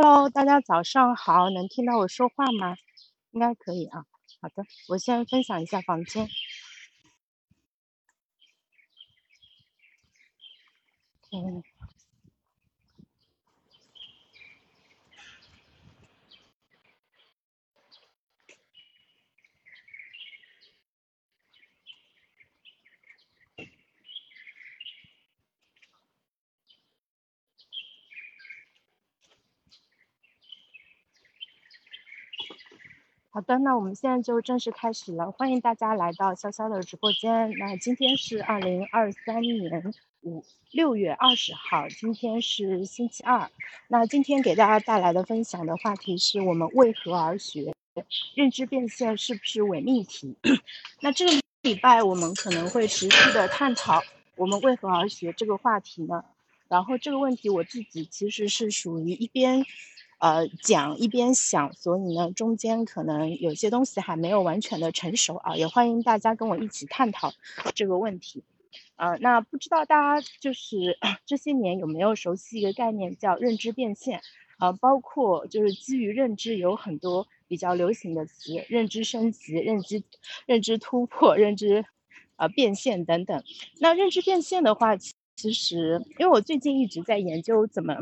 Hello，大家早上好，能听到我说话吗？应该可以啊。好的，我先分享一下房间。嗯。好的，那我们现在就正式开始了。欢迎大家来到潇潇的直播间。那今天是二零二三年五六月二十号，今天是星期二。那今天给大家带来的分享的话题是我们为何而学？认知变现是不是伪命题？那这个礼拜我们可能会持续的探讨我们为何而学这个话题呢？然后这个问题我自己其实是属于一边。呃，讲一边想，所以呢，中间可能有些东西还没有完全的成熟啊，也欢迎大家跟我一起探讨这个问题。呃，那不知道大家就是 这些年有没有熟悉一个概念叫认知变现？呃，包括就是基于认知有很多比较流行的词，认知升级、认知认知突破、认知呃变现等等。那认知变现的话，其实因为我最近一直在研究怎么。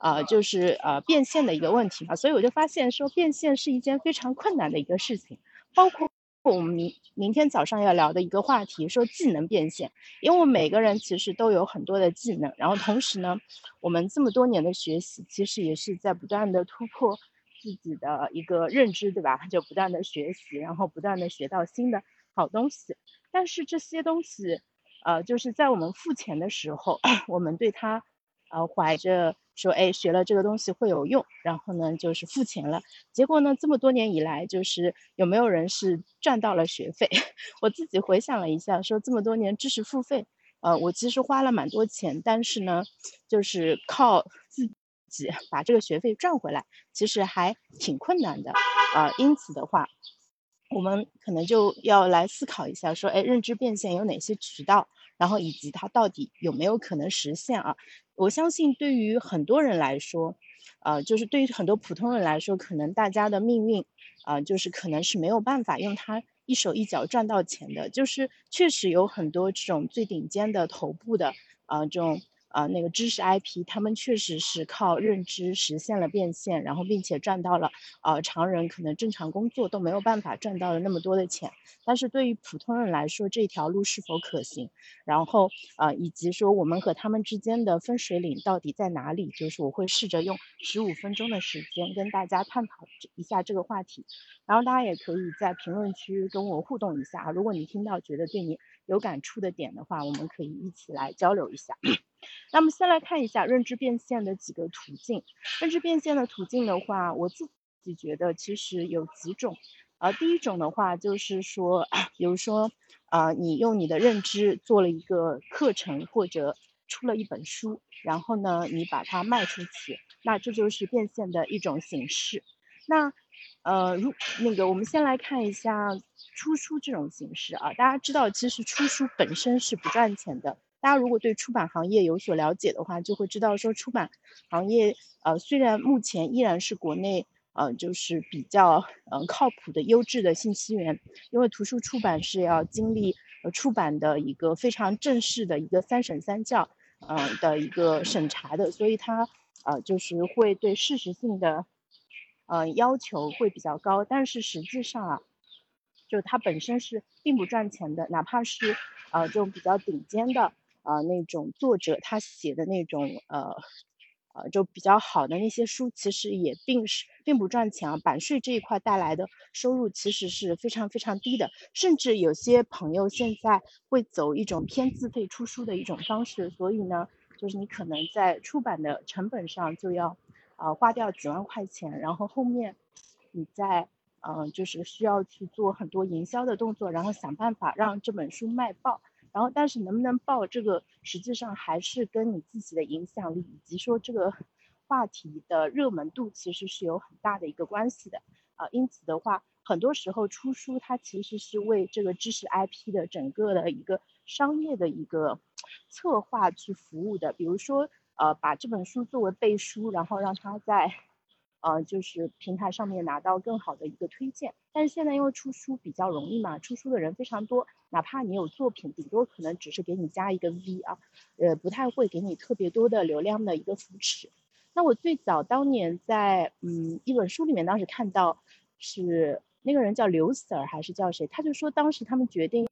啊，就是呃变现的一个问题嘛，所以我就发现说变现是一件非常困难的一个事情，包括我们明明天早上要聊的一个话题，说技能变现，因为我们每个人其实都有很多的技能，然后同时呢，我们这么多年的学习，其实也是在不断的突破自己的一个认知，对吧？就不断的学习，然后不断的学到新的好东西，但是这些东西，呃，就是在我们付钱的时候，我们对它，呃，怀着。说哎，学了这个东西会有用，然后呢就是付钱了。结果呢，这么多年以来，就是有没有人是赚到了学费？我自己回想了一下，说这么多年知识付费，呃，我其实花了蛮多钱，但是呢，就是靠自己把这个学费赚回来，其实还挺困难的啊。因此的话，我们可能就要来思考一下，说哎，认知变现有哪些渠道？然后以及它到底有没有可能实现啊？我相信对于很多人来说，呃，就是对于很多普通人来说，可能大家的命运，啊，就是可能是没有办法用它一手一脚赚到钱的。就是确实有很多这种最顶尖的头部的，啊，这种。啊，那个知识 IP，他们确实是靠认知实现了变现，然后并且赚到了，呃，常人可能正常工作都没有办法赚到的那么多的钱。但是对于普通人来说，这条路是否可行？然后，呃，以及说我们和他们之间的分水岭到底在哪里？就是我会试着用十五分钟的时间跟大家探讨一下这个话题。然后大家也可以在评论区跟我互动一下，如果你听到觉得对你有感触的点的话，我们可以一起来交流一下。那么先来看一下认知变现的几个途径。认知变现的途径的话，我自己觉得其实有几种。呃，第一种的话就是说，比如说，呃，你用你的认知做了一个课程或者出了一本书，然后呢，你把它卖出去，那这就是变现的一种形式。那，呃，如那个我们先来看一下出书这种形式啊，大家知道其实出书本身是不赚钱的。大家如果对出版行业有所了解的话，就会知道说出版行业，呃，虽然目前依然是国内，呃，就是比较，嗯，靠谱的优质的信息源，因为图书出版是要经历，呃，出版的一个非常正式的一个三审三校，嗯，的一个审查的，所以它，呃，就是会对事实性的，呃，要求会比较高，但是实际上啊，就它本身是并不赚钱的，哪怕是，呃，这种比较顶尖的。啊，那种作者他写的那种呃呃，就比较好的那些书，其实也并是并不赚钱啊。版税这一块带来的收入其实是非常非常低的，甚至有些朋友现在会走一种偏自费出书的一种方式，所以呢，就是你可能在出版的成本上就要啊花掉几万块钱，然后后面你再嗯就是需要去做很多营销的动作，然后想办法让这本书卖爆。然后，但是能不能爆这个，实际上还是跟你自己的影响力以及说这个话题的热门度其实是有很大的一个关系的啊。因此的话，很多时候出书它其实是为这个知识 IP 的整个的一个商业的一个策划去服务的。比如说，呃把这本书作为背书，然后让他在呃就是平台上面拿到更好的一个推荐。但是现在因为出书比较容易嘛，出书的人非常多，哪怕你有作品，顶多可能只是给你加一个 V 啊，呃不太会给你特别多的流量的一个扶持。那我最早当年在嗯一本书里面当时看到是那个人叫刘 Sir 还是叫谁，他就说当时他们决定。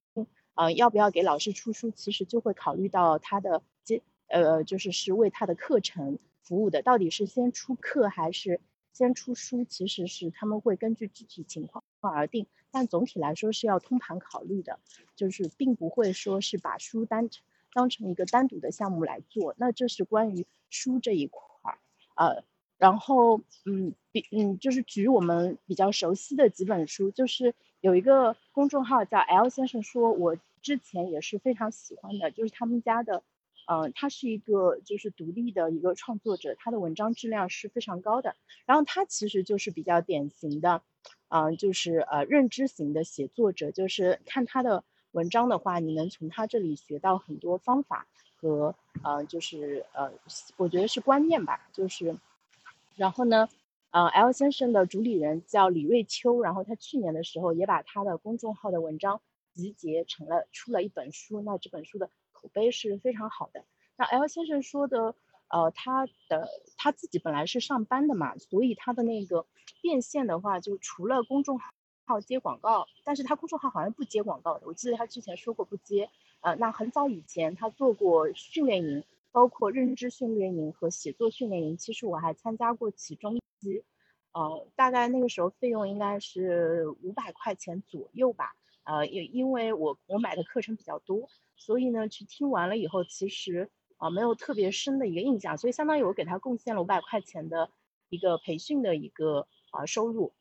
呃，要不要给老师出书？其实就会考虑到他的接，呃，就是是为他的课程服务的，到底是先出课还是先出书？其实是他们会根据具体情况而定，但总体来说是要通盘考虑的，就是并不会说是把书单当成一个单独的项目来做。那这是关于书这一块儿，呃，然后嗯，比嗯，就是举我们比较熟悉的几本书，就是有一个公众号叫 L 先生说，我。之前也是非常喜欢的，就是他们家的，嗯，他是一个就是独立的一个创作者，他的文章质量是非常高的。然后他其实就是比较典型的，嗯，就是呃认知型的写作者，就是看他的文章的话，你能从他这里学到很多方法和呃就是呃我觉得是观念吧，就是，然后呢，呃 L 先生的主理人叫李瑞秋，然后他去年的时候也把他的公众号的文章。集结成了出了一本书，那这本书的口碑是非常好的。那 L 先生说的，呃，他的他自己本来是上班的嘛，所以他的那个变现的话，就除了公众号接广告，但是他公众号好像不接广告的。我记得他之前说过不接。呃，那很早以前他做过训练营，包括认知训练营和写作训练营，其实我还参加过其中一期，呃，大概那个时候费用应该是五百块钱左右吧。呃，也因为我我买的课程比较多，所以呢，去听完了以后，其实啊没有特别深的一个印象，所以相当于我给他贡献了五百块钱的一个培训的一个啊收入，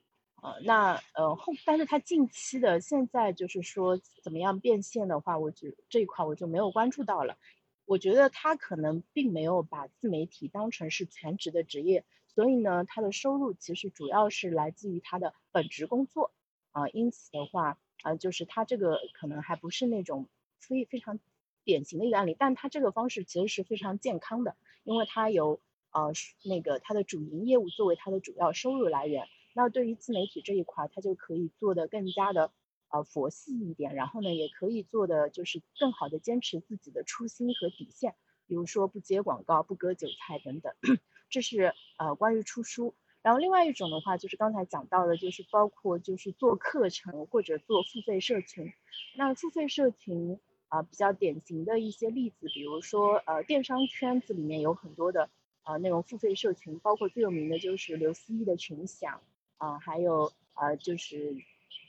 呃，那呃后，但是他近期的现在就是说怎么样变现的话，我就这一块我就没有关注到了。我觉得他可能并没有把自媒体当成是全职的职业，所以呢，他的收入其实主要是来自于他的本职工作啊，因此的话。啊，就是他这个可能还不是那种非非常典型的一个案例，但他这个方式其实是非常健康的，因为他有呃那个他的主营业务作为他的主要收入来源。那对于自媒体这一块，他就可以做的更加的呃佛系一点，然后呢，也可以做的就是更好的坚持自己的初心和底线，比如说不接广告、不割韭菜等等。这是呃关于出书。然后另外一种的话，就是刚才讲到的，就是包括就是做课程或者做付费社群。那付费社群啊，比较典型的一些例子，比如说呃，电商圈子里面有很多的啊那种付费社群，包括最有名的就是刘思义的群享啊，还有呃就是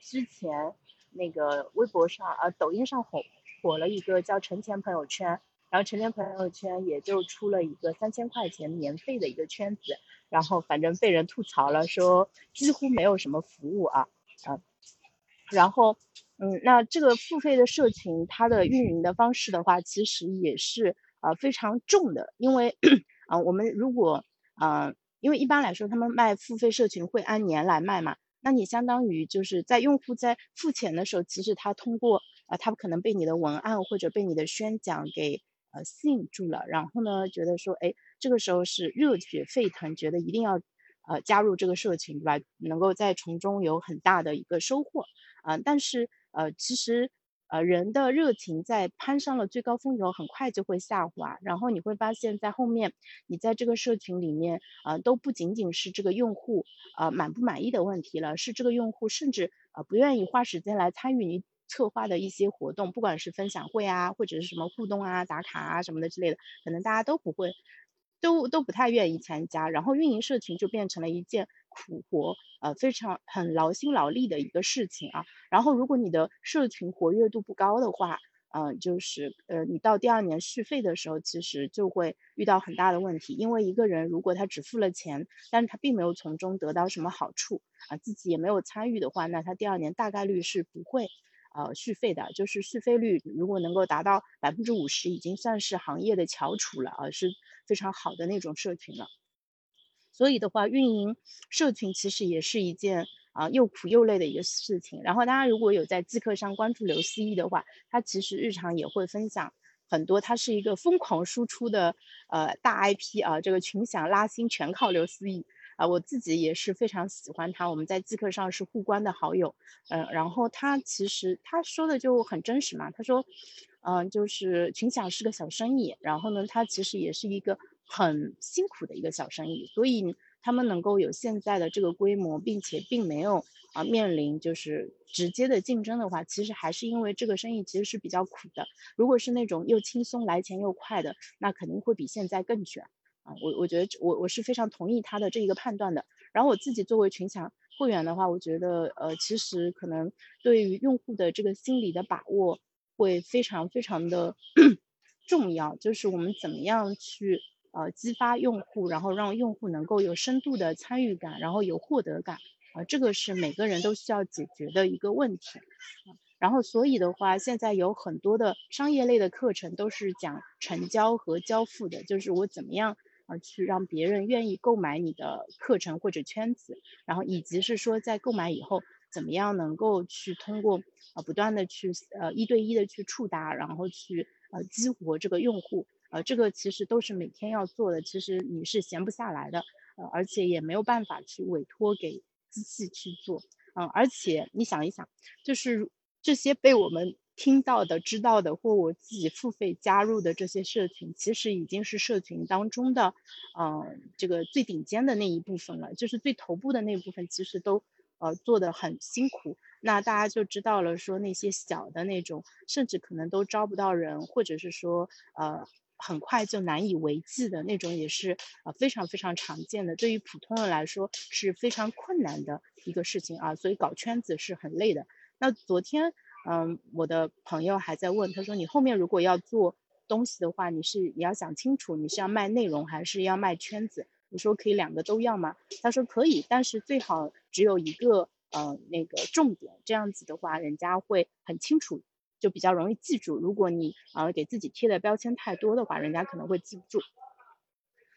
之前那个微博上呃抖音上火火了一个叫陈钱朋友圈。然后成天朋友圈也就出了一个三千块钱免费的一个圈子，然后反正被人吐槽了，说几乎没有什么服务啊啊，然后嗯，那这个付费的社群它的运营的方式的话，其实也是呃非常重的，因为啊我们如果啊，因为一般来说他们卖付费社群会按年来卖嘛，那你相当于就是在用户在付钱的时候，其实他通过啊他可能被你的文案或者被你的宣讲给。呃，吸引住了，然后呢，觉得说，哎，这个时候是热血沸腾，觉得一定要，呃，加入这个社群，对吧？能够在从中有很大的一个收获，啊，但是，呃，其实，呃，人的热情在攀上了最高峰以后，很快就会下滑，然后你会发现在后面，你在这个社群里面，啊，都不仅仅是这个用户，啊，满不满意的问题了，是这个用户甚至，呃，不愿意花时间来参与你。策划的一些活动，不管是分享会啊，或者是什么互动啊、打卡啊什么的之类的，可能大家都不会，都都不太愿意参加。然后运营社群就变成了一件苦活，呃，非常很劳心劳力的一个事情啊。然后如果你的社群活跃度不高的话，嗯，就是呃，你到第二年续费的时候，其实就会遇到很大的问题。因为一个人如果他只付了钱，但是他并没有从中得到什么好处啊，自己也没有参与的话，那他第二年大概率是不会。呃，续费的，就是续费率如果能够达到百分之五十，已经算是行业的翘楚了啊，是非常好的那种社群了。所以的话，运营社群其实也是一件啊又苦又累的一个事情。然后大家如果有在即刻上关注刘思义的话，他其实日常也会分享很多，他是一个疯狂输出的呃大 IP 啊，这个群享拉新全靠刘思义啊，我自己也是非常喜欢他，我们在即刻上是互关的好友，嗯，然后他其实他说的就很真实嘛，他说，嗯，就是群享是个小生意，然后呢，他其实也是一个很辛苦的一个小生意，所以他们能够有现在的这个规模，并且并没有。啊，面临就是直接的竞争的话，其实还是因为这个生意其实是比较苦的。如果是那种又轻松来钱又快的，那肯定会比现在更卷啊。我我觉得我我是非常同意他的这一个判断的。然后我自己作为群享会员的话，我觉得呃，其实可能对于用户的这个心理的把握会非常非常的 重要，就是我们怎么样去呃激发用户，然后让用户能够有深度的参与感，然后有获得感。啊，这个是每个人都需要解决的一个问题，然后所以的话，现在有很多的商业类的课程都是讲成交和交付的，就是我怎么样啊去让别人愿意购买你的课程或者圈子，然后以及是说在购买以后怎么样能够去通过啊不断的去呃一对一的去触达，然后去呃激活这个用户，呃这个其实都是每天要做的，其实你是闲不下来的，呃而且也没有办法去委托给。机器去做，嗯，而且你想一想，就是这些被我们听到的、知道的，或我自己付费加入的这些社群，其实已经是社群当中的，嗯，这个最顶尖的那一部分了，就是最头部的那一部分，其实都呃做的很辛苦。那大家就知道了，说那些小的那种，甚至可能都招不到人，或者是说，呃。很快就难以为继的那种，也是啊非常非常常见的。对于普通人来说是非常困难的一个事情啊，所以搞圈子是很累的。那昨天，嗯，我的朋友还在问，他说你后面如果要做东西的话，你是你要想清楚，你是要卖内容还是要卖圈子？你说可以两个都要吗？他说可以，但是最好只有一个呃那个重点，这样子的话，人家会很清楚。就比较容易记住，如果你啊给自己贴的标签太多的话，人家可能会记不住。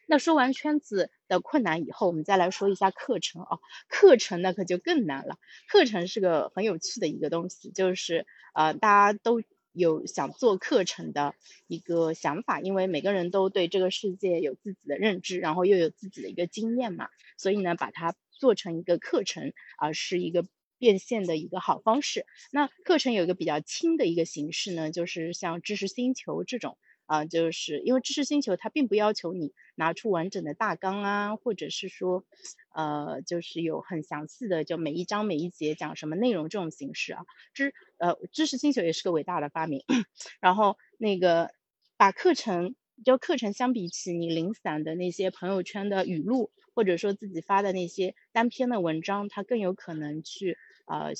那说完圈子的困难以后，我们再来说一下课程啊，课程那可就更难了。课程是个很有趣的一个东西，就是呃大家都有想做课程的一个想法，因为每个人都对这个世界有自己的认知，然后又有自己的一个经验嘛，所以呢把它做成一个课程啊是一个。变现的一个好方式。那课程有一个比较轻的一个形式呢，就是像知识星球这种啊，就是因为知识星球它并不要求你拿出完整的大纲啊，或者是说，呃，就是有很详细的就每一章每一节讲什么内容这种形式啊。知呃知识星球也是个伟大的发明。然后那个把课程就课程相比起你零散的那些朋友圈的语录，或者说自己发的那些单篇的文章，它更有可能去。呃，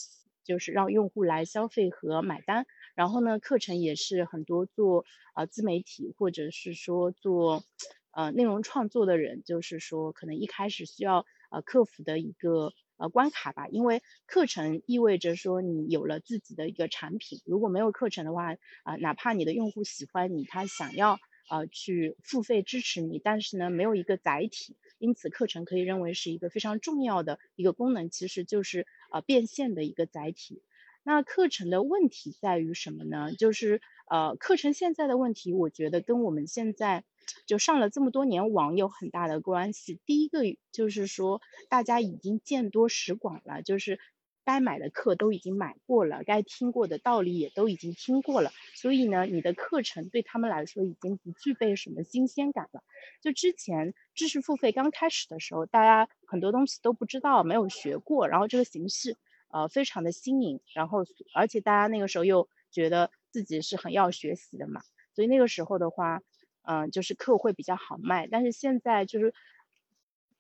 就是让用户来消费和买单，然后呢，课程也是很多做呃自媒体或者是说做呃内容创作的人，就是说可能一开始需要呃克服的一个呃关卡吧，因为课程意味着说你有了自己的一个产品，如果没有课程的话啊，哪怕你的用户喜欢你，他想要呃去付费支持你，但是呢，没有一个载体。因此，课程可以认为是一个非常重要的一个功能，其实就是呃变现的一个载体。那课程的问题在于什么呢？就是呃课程现在的问题，我觉得跟我们现在就上了这么多年网有很大的关系。第一个就是说，大家已经见多识广了，就是。该买的课都已经买过了，该听过的道理也都已经听过了，所以呢，你的课程对他们来说已经不具备什么新鲜感了。就之前知识付费刚开始的时候，大家很多东西都不知道，没有学过，然后这个形式呃非常的新颖，然后而且大家那个时候又觉得自己是很要学习的嘛，所以那个时候的话，嗯，就是课会比较好卖。但是现在就是。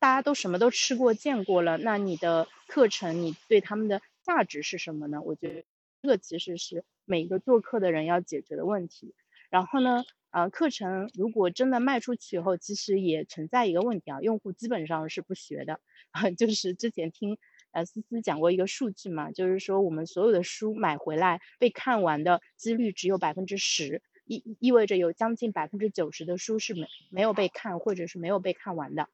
大家都什么都吃过见过了，那你的课程你对他们的价值是什么呢？我觉得这个其实是每一个做课的人要解决的问题。然后呢，呃，课程如果真的卖出去以后，其实也存在一个问题啊，用户基本上是不学的。就是之前听呃思思讲过一个数据嘛，就是说我们所有的书买回来被看完的几率只有百分之十，意意味着有将近百分之九十的书是没没有被看或者是没有被看完的。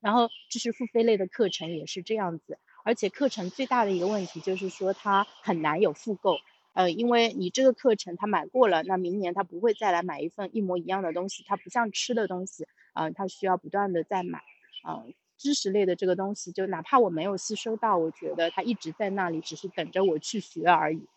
然后知识付费类的课程也是这样子，而且课程最大的一个问题就是说它很难有复购，呃，因为你这个课程他买过了，那明年他不会再来买一份一模一样的东西，它不像吃的东西，啊，他需要不断的再买，啊，知识类的这个东西，就哪怕我没有吸收到，我觉得它一直在那里，只是等着我去学而已，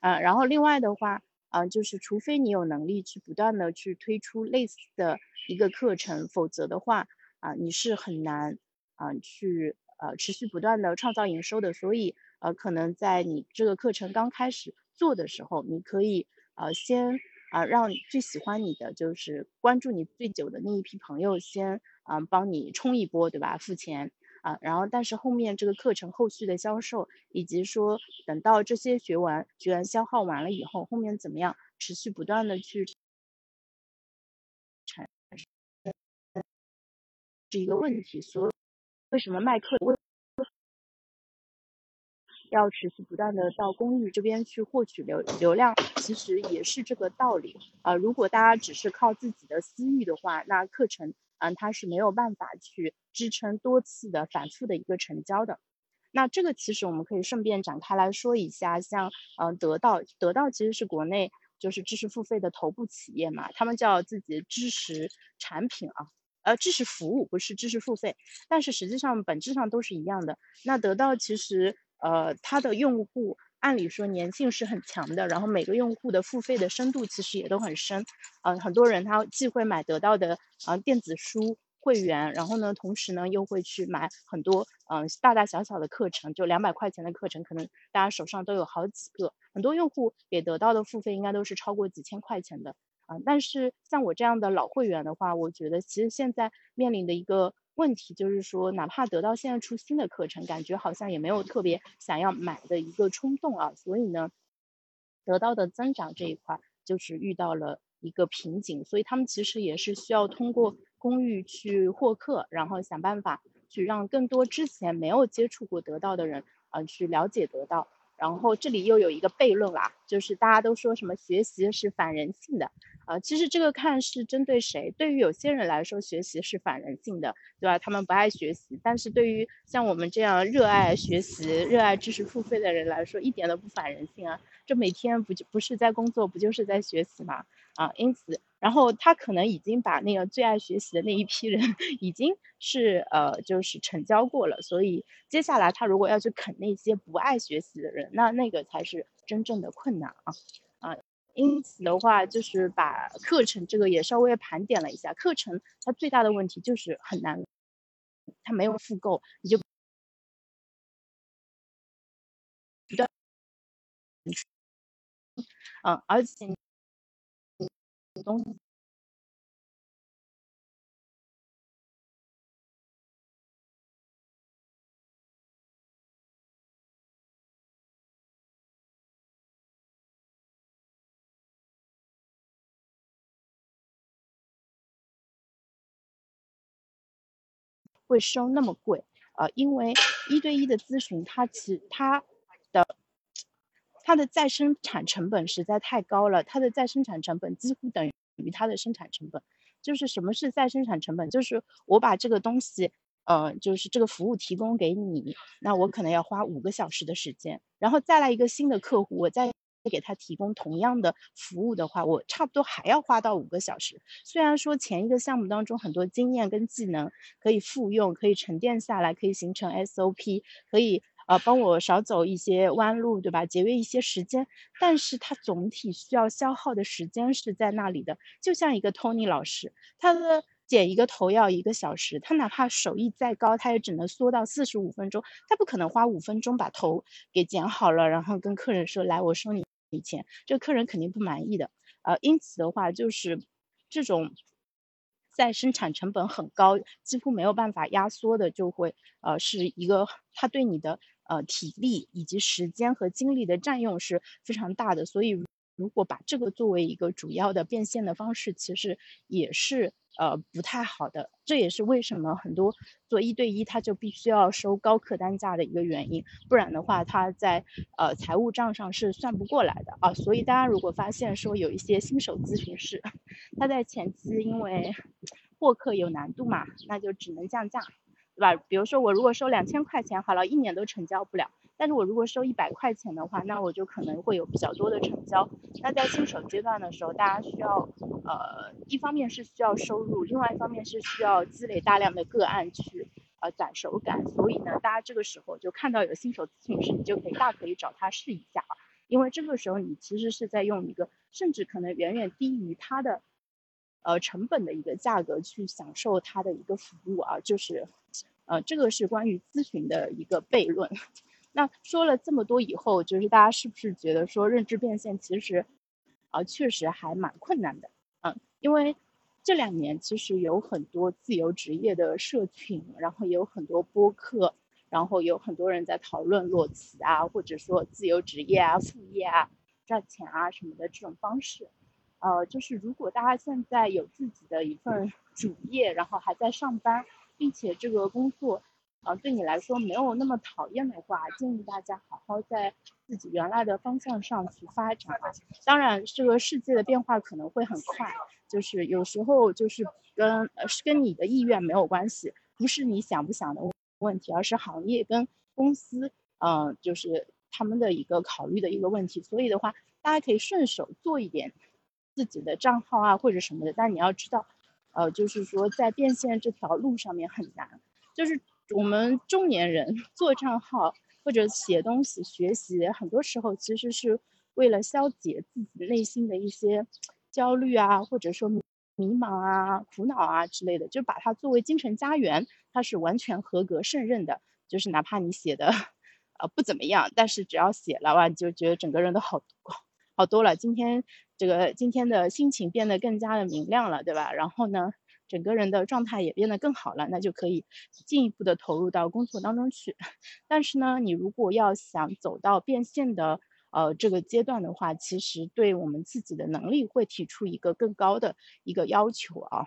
啊，然后另外的话，啊，就是除非你有能力去不断的去推出类似的一个课程，否则的话，啊，你是很难，啊，去呃持续不断的创造营收的，所以。呃，可能在你这个课程刚开始做的时候，你可以呃先啊让最喜欢你的，就是关注你最久的那一批朋友先啊帮你冲一波，对吧？付钱啊，然后但是后面这个课程后续的销售，以及说等到这些学完学员消耗完了以后，后面怎么样持续不断的去产是一个问题。所以为什么卖课？为要持续不断的到公寓这边去获取流流量，其实也是这个道理啊。如果大家只是靠自己的私域的话，那课程嗯它是没有办法去支撑多次的反复的一个成交的。那这个其实我们可以顺便展开来说一下，像嗯得到得到其实是国内就是知识付费的头部企业嘛，他们叫自己知识产品啊，呃知识服务不是知识付费，但是实际上本质上都是一样的。那得到其实。呃，它的用户按理说粘性是很强的，然后每个用户的付费的深度其实也都很深。嗯，很多人他既会买得到的啊电子书会员，然后呢，同时呢又会去买很多嗯大大小小的课程，就两百块钱的课程，可能大家手上都有好几个。很多用户给得到的付费应该都是超过几千块钱的啊。但是像我这样的老会员的话，我觉得其实现在面临的一个。问题就是说，哪怕得到现在出新的课程，感觉好像也没有特别想要买的一个冲动啊。所以呢，得到的增长这一块就是遇到了一个瓶颈，所以他们其实也是需要通过公寓去获客，然后想办法去让更多之前没有接触过得到的人啊去了解得到。然后这里又有一个悖论啦，就是大家都说什么学习是反人性的。啊，其实这个看是针对谁。对于有些人来说，学习是反人性的，对吧？他们不爱学习。但是对于像我们这样热爱学习、热爱知识付费的人来说，一点都不反人性啊！这每天不就不是在工作，不就是在学习吗？啊，因此，然后他可能已经把那个最爱学习的那一批人，已经是呃，就是成交过了。所以接下来他如果要去啃那些不爱学习的人，那那个才是真正的困难啊！啊。因此的话，就是把课程这个也稍微盘点了一下，课程它最大的问题就是很难，它没有复购，你就不断嗯，而且东西。会收那么贵，呃，因为一对一的咨询，它其它的它的再生产成本实在太高了，它的再生产成本几乎等于它的生产成本。就是什么是再生产成本？就是我把这个东西，呃，就是这个服务提供给你，那我可能要花五个小时的时间，然后再来一个新的客户，我再。给他提供同样的服务的话，我差不多还要花到五个小时。虽然说前一个项目当中很多经验跟技能可以复用，可以沉淀下来，可以形成 SOP，可以呃帮我少走一些弯路，对吧？节约一些时间，但是它总体需要消耗的时间是在那里的。就像一个 Tony 老师，他的剪一个头要一个小时，他哪怕手艺再高，他也只能缩到四十五分钟，他不可能花五分钟把头给剪好了，然后跟客人说来我收你。以前这个客人肯定不满意的，呃，因此的话就是这种在生产成本很高，几乎没有办法压缩的，就会呃是一个他对你的呃体力以及时间和精力的占用是非常大的，所以如果把这个作为一个主要的变现的方式，其实也是。呃，不太好的，这也是为什么很多做一对一他就必须要收高客单价的一个原因，不然的话他在呃财务账上是算不过来的啊。所以大家如果发现说有一些新手咨询师，他在前期因为获客有难度嘛，那就只能降价，对吧？比如说我如果收两千块钱，好了，一年都成交不了，但是我如果收一百块钱的话，那我就可能会有比较多的成交。那在新手阶段的时候，大家需要呃，一方面是需要收入，另外一方面是需要积累大量的个案去呃攒手感。所以呢，大家这个时候就看到有新手咨询师，你就可以大可以找他试一下啊，因为这个时候你其实是在用一个甚至可能远远低于他的呃成本的一个价格去享受他的一个服务啊，就是呃这个是关于咨询的一个悖论。那说了这么多以后，就是大家是不是觉得说认知变现其实，啊，确实还蛮困难的，嗯，因为这两年其实有很多自由职业的社群，然后也有很多播客，然后有很多人在讨论裸辞啊，或者说自由职业啊、副业啊、赚钱啊什么的这种方式，呃，就是如果大家现在有自己的一份主业，然后还在上班，并且这个工作。啊，对你来说没有那么讨厌的话，建议大家好好在自己原来的方向上去发展啊。当然，这个世界的变化可能会很快，就是有时候就是跟呃是跟你的意愿没有关系，不是你想不想的问题，而是行业跟公司，嗯，就是他们的一个考虑的一个问题。所以的话，大家可以顺手做一点自己的账号啊或者什么的，但你要知道，呃，就是说在变现这条路上面很难，就是。我们中年人 做账号或者写东西、学习，很多时候其实是为了消解自己内心的一些焦虑啊，或者说迷茫啊、苦恼啊之类的，就把它作为精神家园，它是完全合格胜任的。就是哪怕你写的呃不怎么样，但是只要写了哇，你就觉得整个人都好好多了。今天这个今天的心情变得更加的明亮了，对吧？然后呢？整个人的状态也变得更好了，那就可以进一步的投入到工作当中去。但是呢，你如果要想走到变现的呃这个阶段的话，其实对我们自己的能力会提出一个更高的一个要求啊。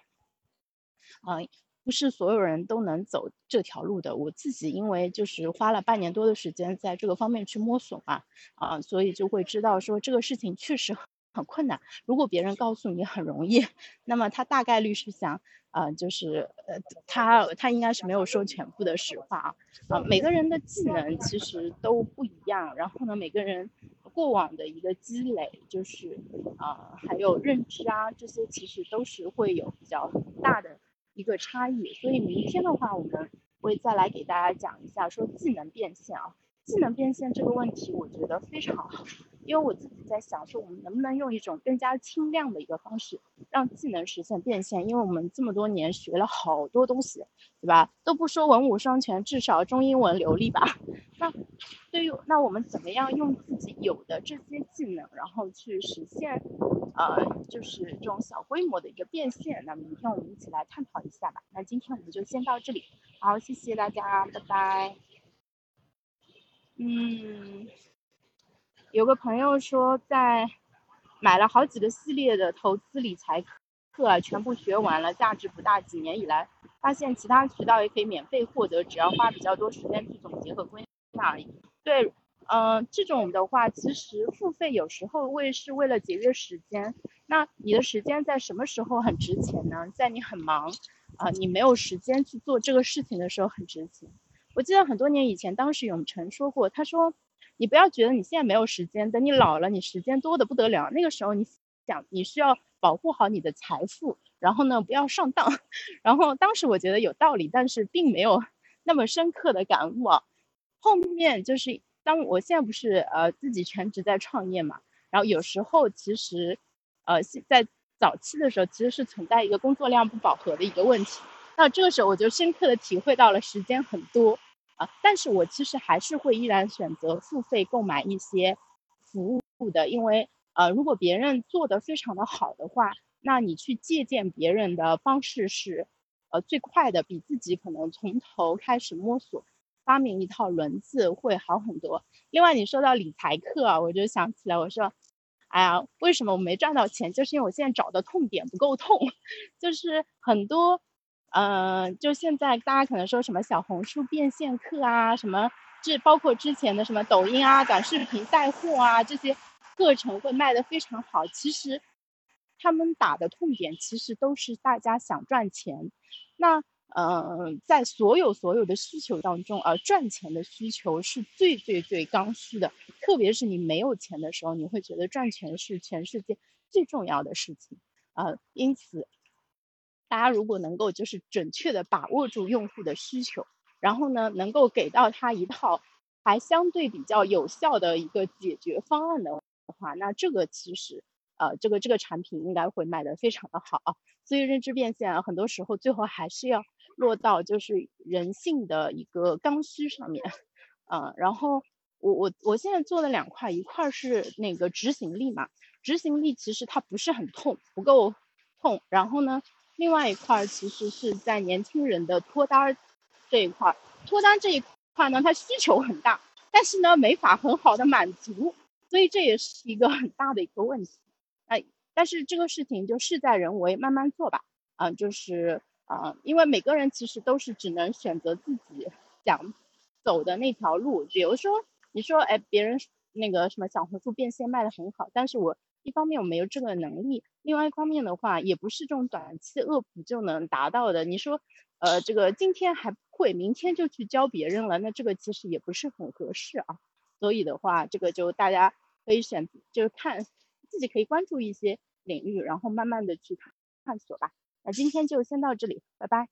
啊，不是所有人都能走这条路的。我自己因为就是花了半年多的时间在这个方面去摸索嘛，啊，所以就会知道说这个事情确实。很困难。如果别人告诉你很容易，那么他大概率是想，呃，就是呃，他他应该是没有说全部的实话啊。啊，每个人的技能其实都不一样，然后呢，每个人过往的一个积累，就是啊，还有认知啊，这些其实都是会有比较大的一个差异。所以明天的话，我们会再来给大家讲一下说技能变现啊。技能变现这个问题，我觉得非常好，因为我自己在想说，我们能不能用一种更加轻量的一个方式，让技能实现变现？因为我们这么多年学了好多东西，对吧？都不说文武双全，至少中英文流利吧？那对于那我们怎么样用自己有的这些技能，然后去实现，呃，就是这种小规模的一个变现？那明天我们一起来探讨一下吧。那今天我们就先到这里，好，谢谢大家，拜拜。嗯，有个朋友说，在买了好几个系列的投资理财课，全部学完了，价值不大。几年以来，发现其他渠道也可以免费获得，只要花比较多时间去总结和归纳而已。对，嗯，这种的话，其实付费有时候为是为了节约时间。那你的时间在什么时候很值钱呢？在你很忙，啊，你没有时间去做这个事情的时候很值钱。我记得很多年以前，当时永成说过，他说：“你不要觉得你现在没有时间，等你老了，你时间多的不得了。那个时候，你想你需要保护好你的财富，然后呢，不要上当。然后当时我觉得有道理，但是并没有 那么深刻的感悟啊。后面就是当我现在不是呃自己全职在创业嘛，然后有时候其实，呃，在早期的时候其实是存在一个工作量不饱和的一个问题。那这个时候我就深刻的体会到了时间很多。啊，但是我其实还是会依然选择付费购买一些服务的，因为呃，如果别人做的非常的好的话，那你去借鉴别人的方式是，呃，最快的，比自己可能从头开始摸索，发明一套轮子会好很多。另外，你说到理财课啊，我就想起来，我说，哎呀，为什么我没赚到钱？就是因为我现在找的痛点不够痛，就是很多。嗯，就现在大家可能说什么小红书变现课啊，什么这包括之前的什么抖音啊、短视频带货啊这些课程会卖的非常好。其实他们打的痛点其实都是大家想赚钱。那嗯，在所有所有的需求当中，啊，赚钱的需求是最最最刚需的。特别是你没有钱的时候，你会觉得赚钱是全世界最重要的事情。啊，因此，大家如果能够就是准确的把握住用户的需求，然后呢，能够给到他一套还相对比较有效的一个解决方案的话，那这个其实。呃，这个这个产品应该会卖得非常的好啊，所以认知变现啊很多时候最后还是要落到就是人性的一个刚需上面，嗯，然后我我我现在做了两块，一块是那个执行力嘛，执行力其实它不是很痛，不够痛，然后呢，另外一块其实是在年轻人的脱单这一块，脱单这一块呢，它需求很大，但是呢没法很好的满足，所以这也是一个很大的一个问题。哎，但是这个事情就事在人为，慢慢做吧。啊，就是啊，因为每个人其实都是只能选择自己想走的那条路。比如说，你说，哎，别人那个什么小红书变现卖的很好，但是我一方面我没有这个能力，另外一方面的话，也不是这种短期恶补就能达到的。你说，呃，这个今天还不会，明天就去教别人了，那这个其实也不是很合适啊。所以的话，这个就大家可以选，就是看。自己可以关注一些领域，然后慢慢的去探索吧。那今天就先到这里，拜拜。